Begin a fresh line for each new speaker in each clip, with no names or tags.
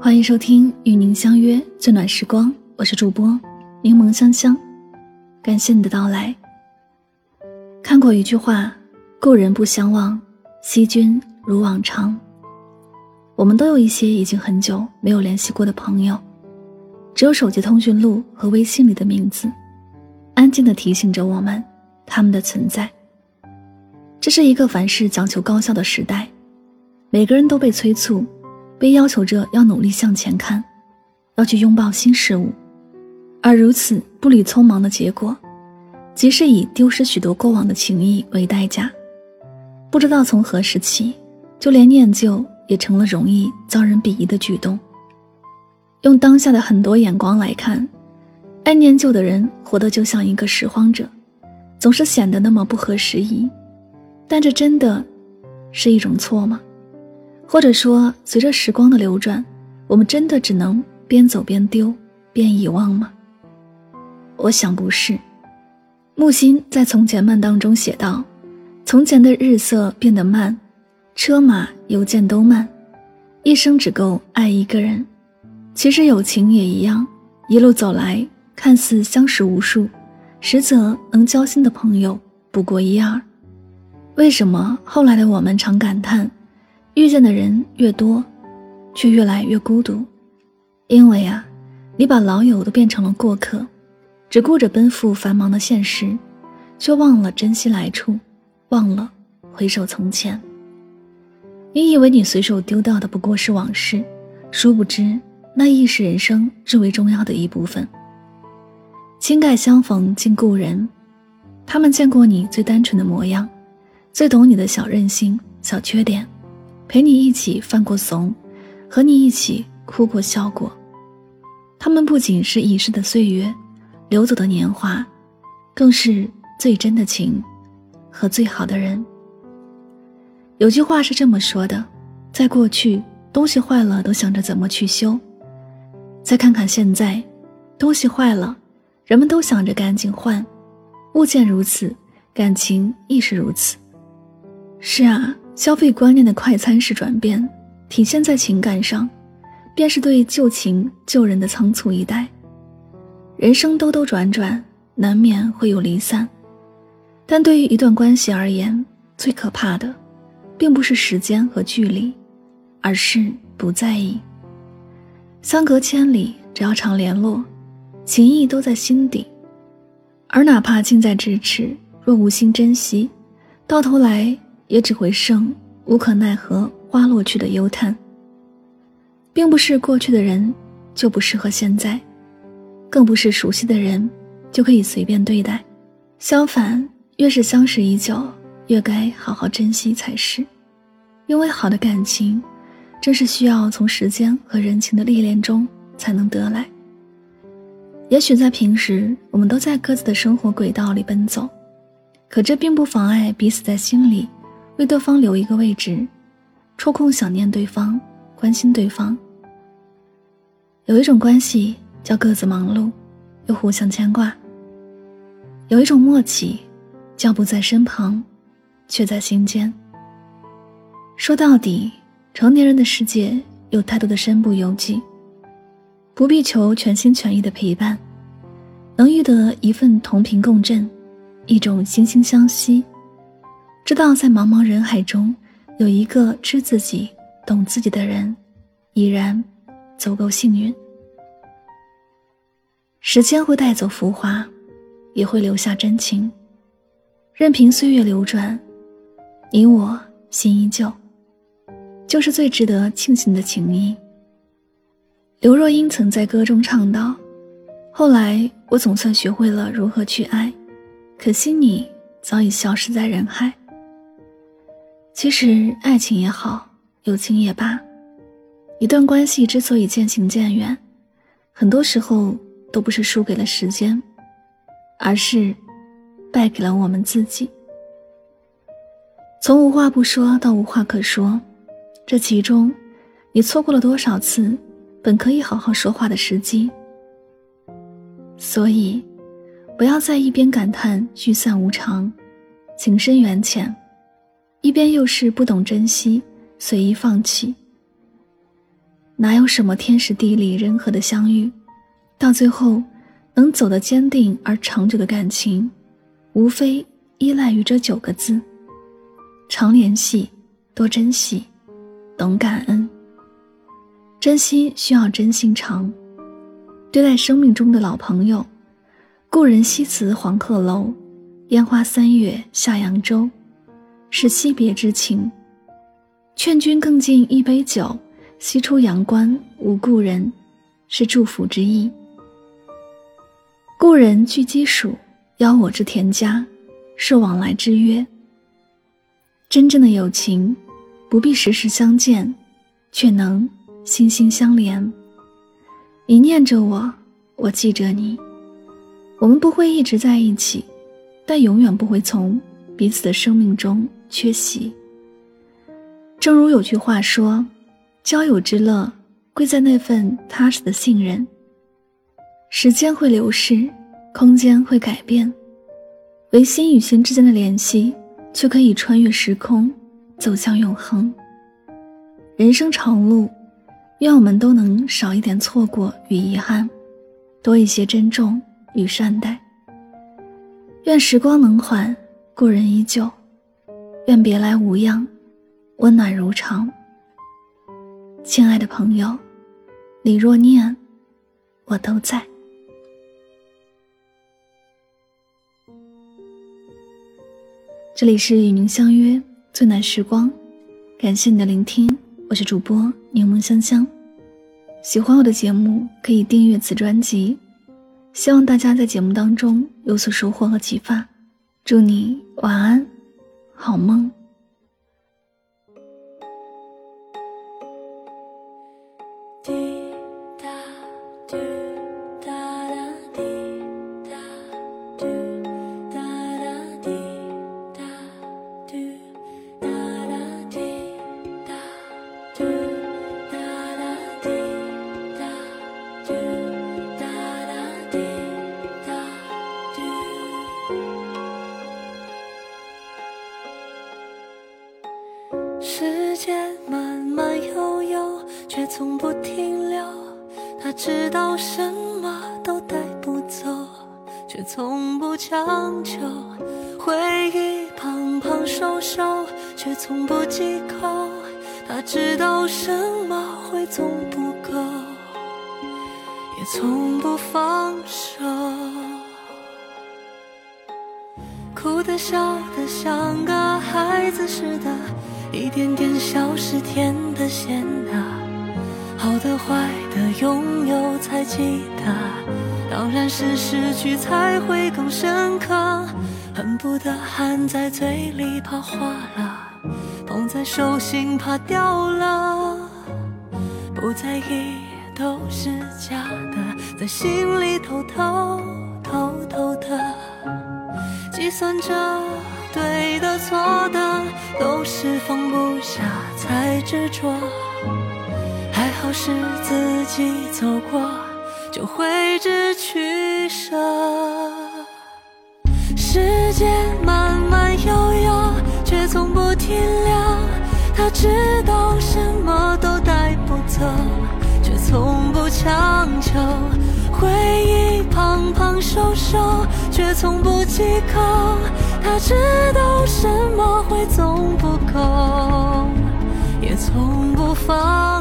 欢迎收听与您相约最暖时光，我是主播柠檬香香，感谢你的到来。看过一句话：“故人不相忘，惜君如往常。”我们都有一些已经很久没有联系过的朋友，只有手机通讯录和微信里的名字，安静的提醒着我们他们的存在。这是一个凡事讲求高效的时代，每个人都被催促。被要求着要努力向前看，要去拥抱新事物，而如此步履匆忙的结果，即是以丢失许多过往的情谊为代价。不知道从何时起，就连念旧也成了容易遭人鄙夷的举动。用当下的很多眼光来看，爱念旧的人活得就像一个拾荒者，总是显得那么不合时宜。但这真的是一种错吗？或者说，随着时光的流转，我们真的只能边走边丢，边遗忘吗？我想不是。木心在《从前慢》当中写道：“从前的日色变得慢，车马邮件都慢，一生只够爱一个人。其实友情也一样，一路走来，看似相识无数，实则能交心的朋友不过一二。为什么后来的我们常感叹？”遇见的人越多，却越来越孤独，因为啊，你把老友都变成了过客，只顾着奔赴繁忙的现实，却忘了珍惜来处，忘了回首从前。你以为你随手丢掉的不过是往事，殊不知那亦是人生至为重要的一部分。倾盖相逢尽故人，他们见过你最单纯的模样，最懂你的小任性、小缺点。陪你一起犯过怂，和你一起哭过笑过，他们不仅是已逝的岁月，流走的年华，更是最真的情，和最好的人。有句话是这么说的：在过去，东西坏了都想着怎么去修；再看看现在，东西坏了，人们都想着赶紧换。物件如此，感情亦是如此。是啊。消费观念的快餐式转变，体现在情感上，便是对旧情旧人的仓促以待。人生兜兜转转，难免会有离散，但对于一段关系而言，最可怕的，并不是时间和距离，而是不在意。相隔千里，只要常联络，情谊都在心底。而哪怕近在咫尺，若无心珍惜，到头来。也只会剩无可奈何花落去的忧叹。并不是过去的人就不适合现在，更不是熟悉的人就可以随便对待。相反，越是相识已久，越该好好珍惜才是。因为好的感情，正是需要从时间和人情的历练中才能得来。也许在平时，我们都在各自的生活轨道里奔走，可这并不妨碍彼此在心里。为对方留一个位置，抽空想念对方，关心对方。有一种关系叫各自忙碌，又互相牵挂；有一种默契，叫不在身旁，却在心间。说到底，成年人的世界有太多的身不由己，不必求全心全意的陪伴，能遇得一份同频共振，一种惺惺相惜。知道在茫茫人海中，有一个知自己、懂自己的人，已然足够幸运。时间会带走浮华，也会留下真情。任凭岁月流转，你我心依旧，就是最值得庆幸的情谊。刘若英曾在歌中唱道：“后来我总算学会了如何去爱，可惜你早已消失在人海。”其实，爱情也好，友情也罢，一段关系之所以渐行渐远，很多时候都不是输给了时间，而是败给了我们自己。从无话不说到无话可说，这其中，你错过了多少次本可以好好说话的时机？所以，不要在一边感叹聚散无常，情深缘浅。一边又是不懂珍惜，随意放弃。哪有什么天时地利人和的相遇？到最后，能走得坚定而长久的感情，无非依赖于这九个字：常联系，多珍惜，懂感恩。珍惜需要真心长。对待生命中的老朋友，故人西辞黄鹤楼，烟花三月下扬州，是惜别之情。劝君更尽一杯酒，西出阳关无故人，是祝福之意。故人具鸡黍，邀我至田家，是往来之约。真正的友情，不必时时相见，却能心心相连。你念着我，我记着你。我们不会一直在一起，但永远不会从彼此的生命中缺席。正如有句话说：“交友之乐，贵在那份踏实的信任。”时间会流逝，空间会改变，唯心与心之间的联系却可以穿越时空，走向永恒。人生长路，愿我们都能少一点错过与遗憾，多一些珍重与善待。愿时光能缓，故人依旧；愿别来无恙，温暖如常。亲爱的朋友，你若念，我都在。这里是与您相约最暖时光，感谢你的聆听，我是主播柠檬香香。喜欢我的节目可以订阅此专辑，希望大家在节目当中有所收获和启发。祝你晚安，好
懵。却从不强求。回忆胖胖瘦瘦，却从不忌口。他知道什么会总不够，也从不放手。哭的笑的像个孩子似的。一点点小事甜的咸的，好的坏的拥有才记得，当然是失去才会更深刻。恨不得含在嘴里怕化了，捧在手心怕掉了，不在意都是假的，在心里偷偷偷偷的计算着。对的错的都是放不下才执着，还好是自己走过，就会知取舍。时间慢慢悠悠，却从不停留。他知道什么都带不走，却从不强求。回忆胖胖瘦瘦，却从不忌口。他知道什么会总不够，也从不放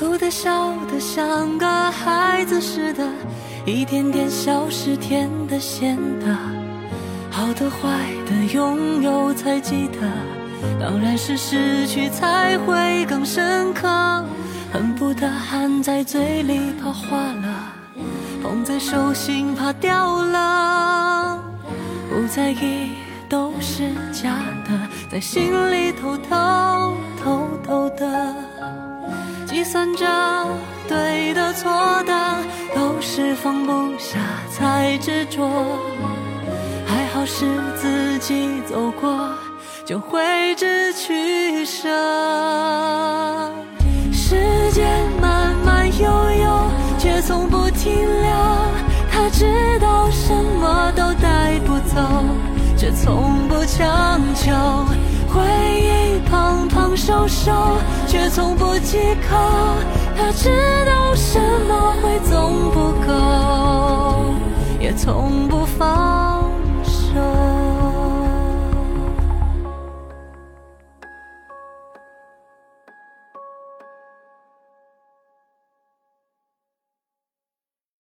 哭的笑的像个孩子似的，一点点小事甜的咸的。好的坏的拥有才记得，当然是失去才会更深刻。恨不得含在嘴里怕化了，捧在手心怕掉了。不在意都是假的，在心里偷偷偷偷的计算着对的错的，都是放不下才执着。还好是自己走过，就会知取舍。时间慢慢悠悠，却从不。停留。他知道什么都带不走，却从不强求。回忆胖胖瘦瘦，却从不忌口，他知道什么会总不够，也从不放手。